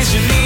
谁的，谁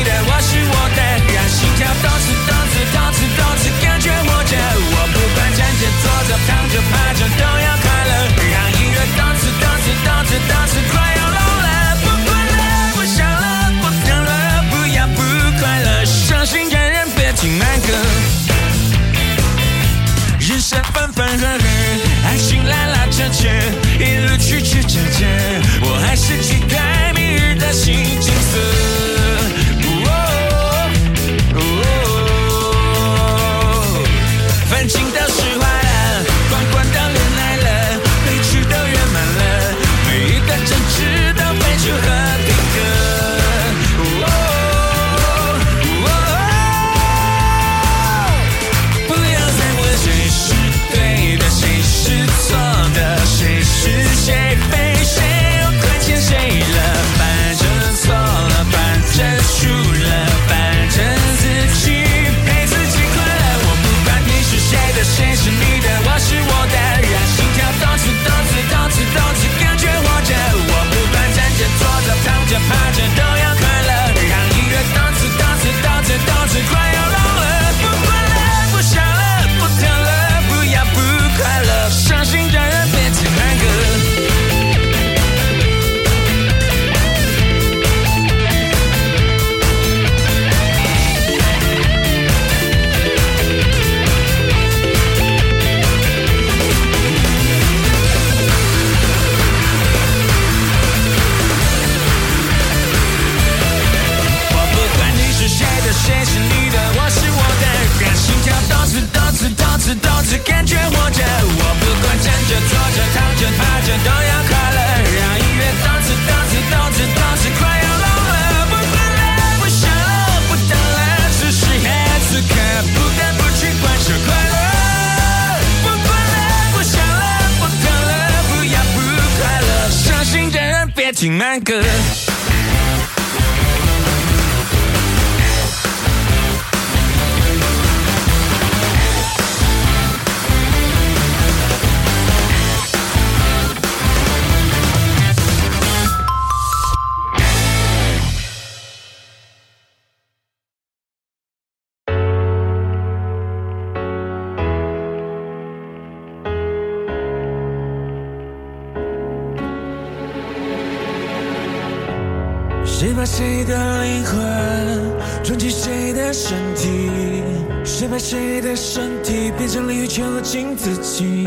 淋雨囚禁自己？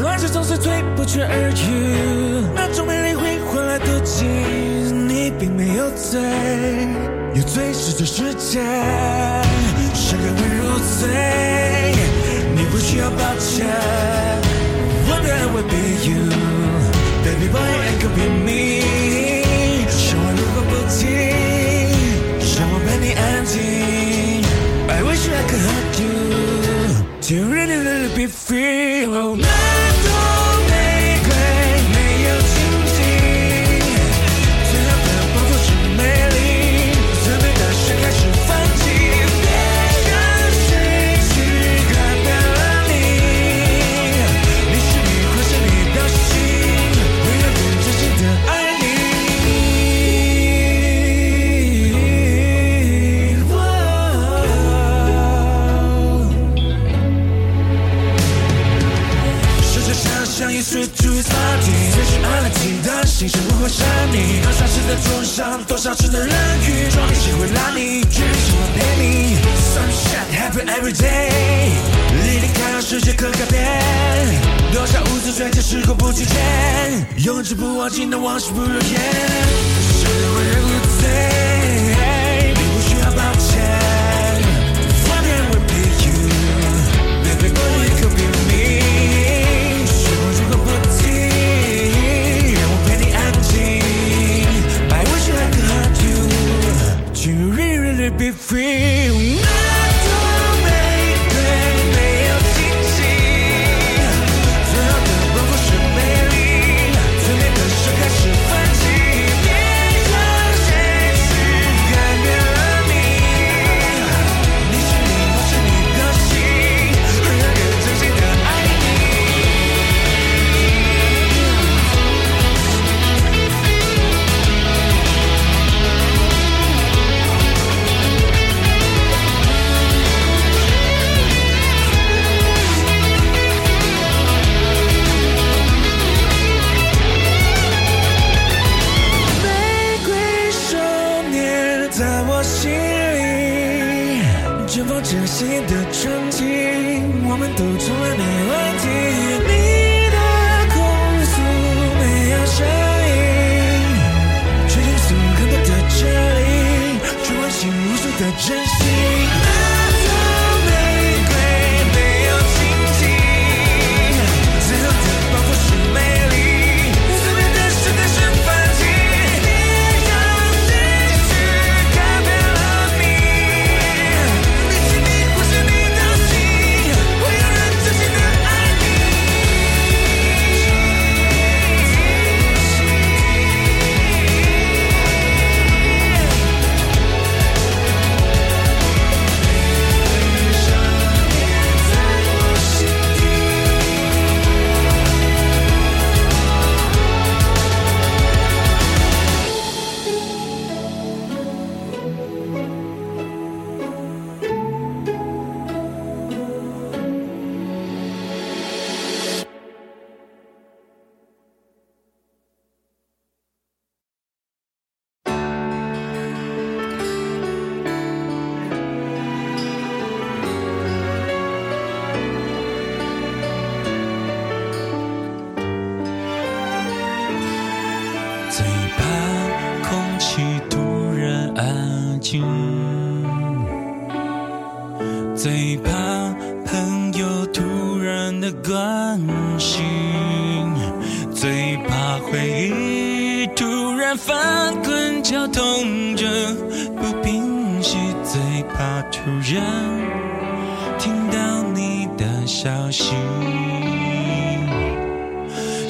乱世总是最不缺耳语，那种美丽会换来妒忌。你并没有罪，有罪是这世界，谁人会入罪？你不需要抱歉。What I will be you, baby boy, and could be me. 说话如果不听，让我陪你安静。I wish I could hug you, to really really be free. Oh, 那心事如何沉溺？多少次的重伤，多少次的冷雨，撞你谁会拉你？决定什么陪你？Sunshine happy every day，离离开让世界可改变。多少无知追求时空不拒绝，永志不忘记那往事不如烟。谁为人无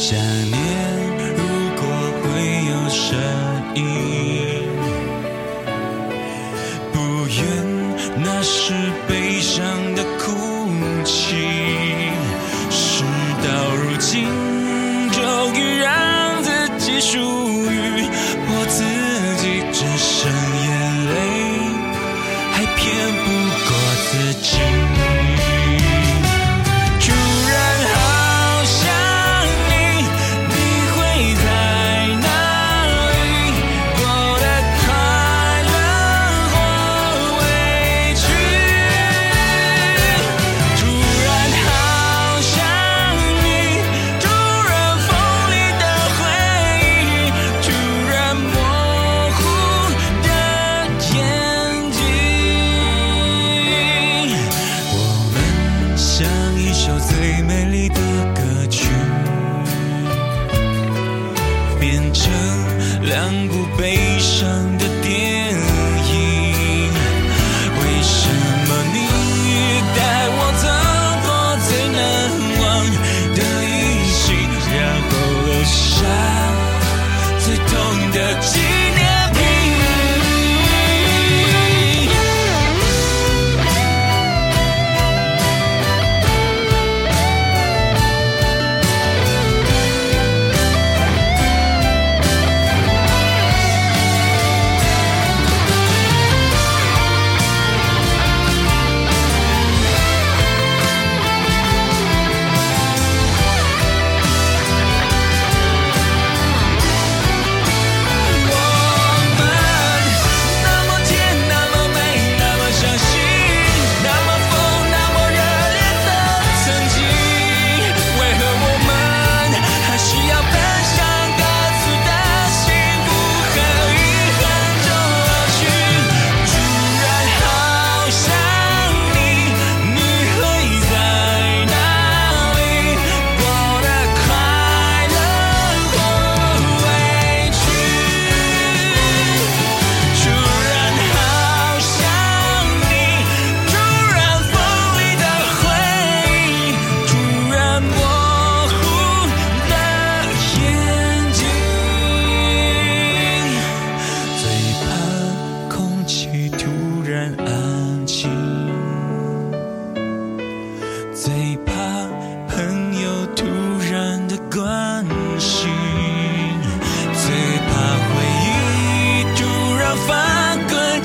想念如果会有声音。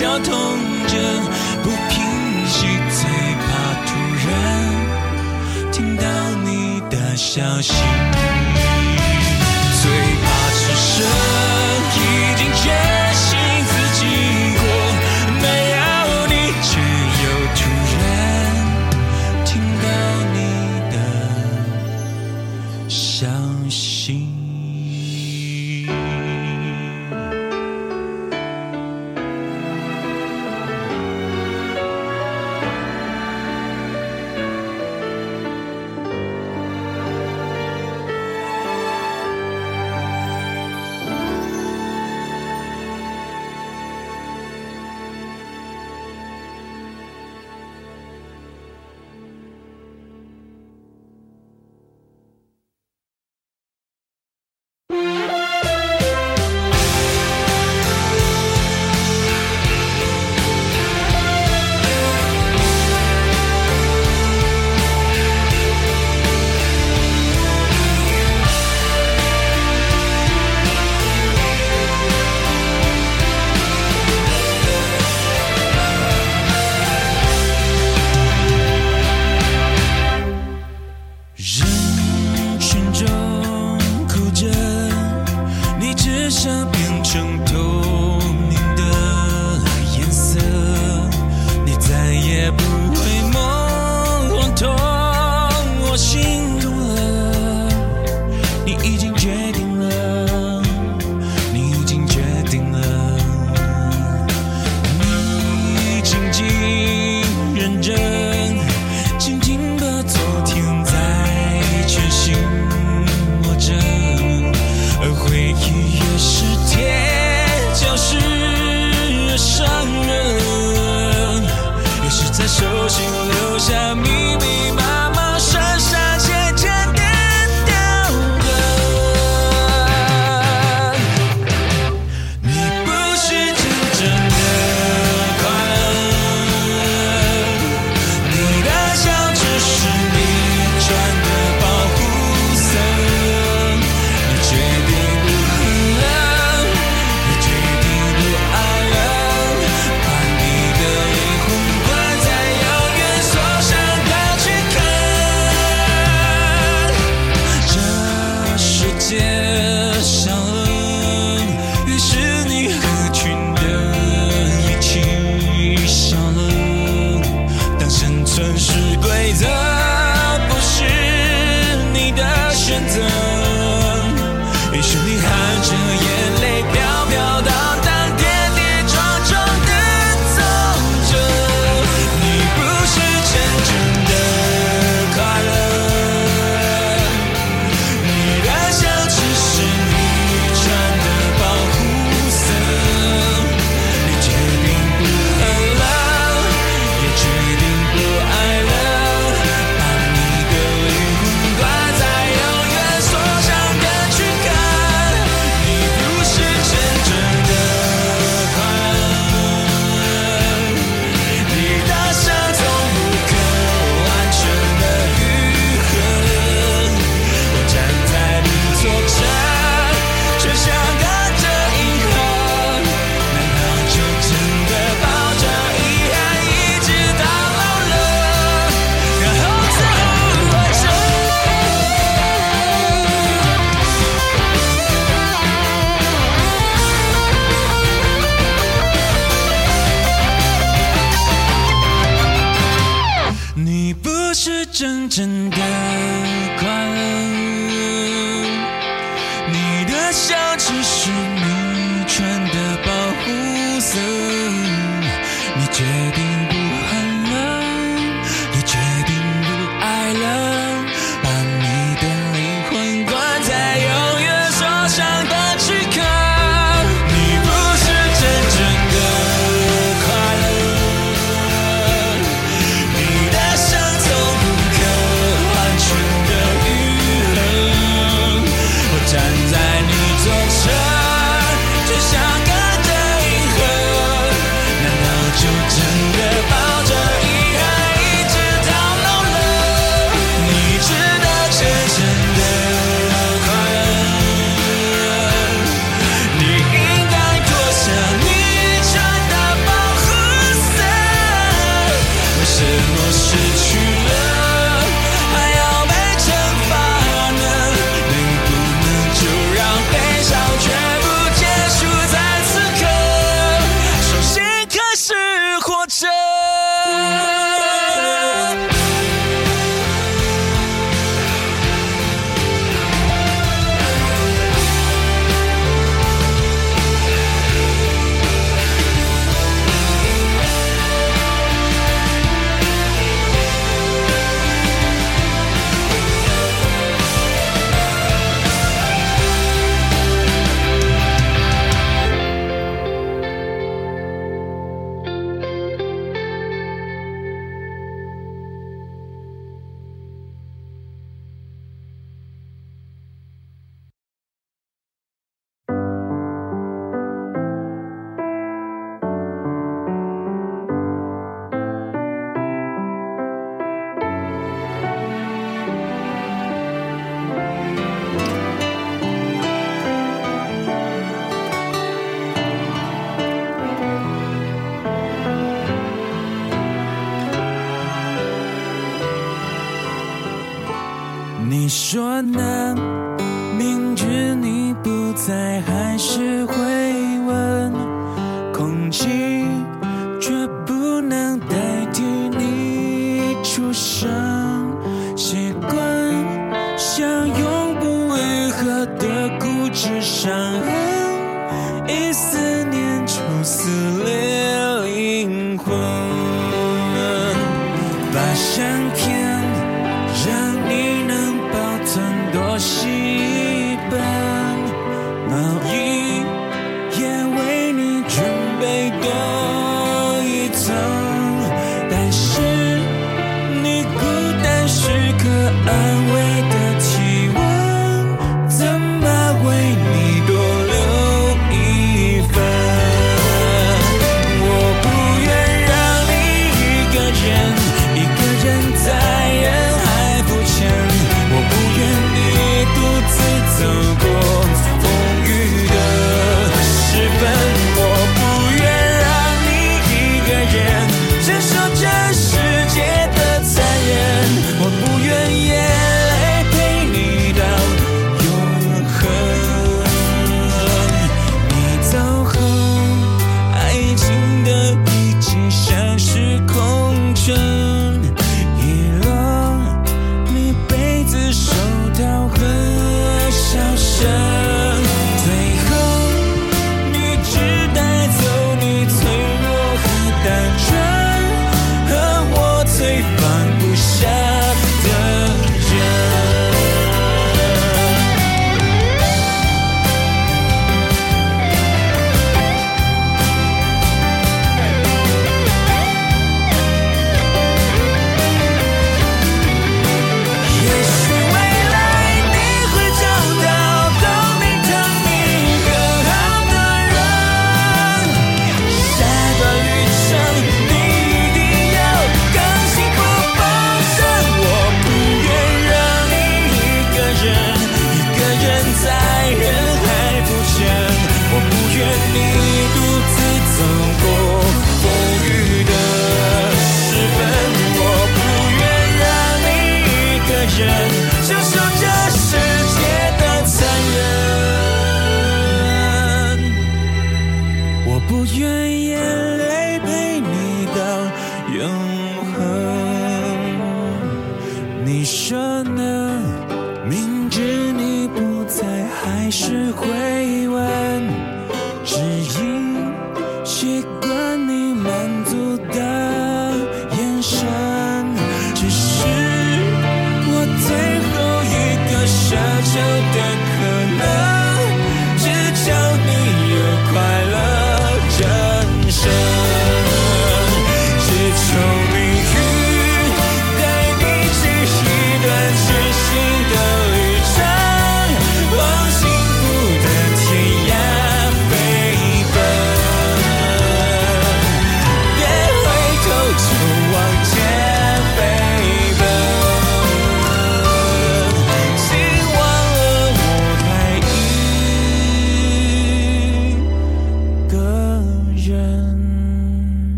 绞痛着不平息，最怕突然听到你的消息。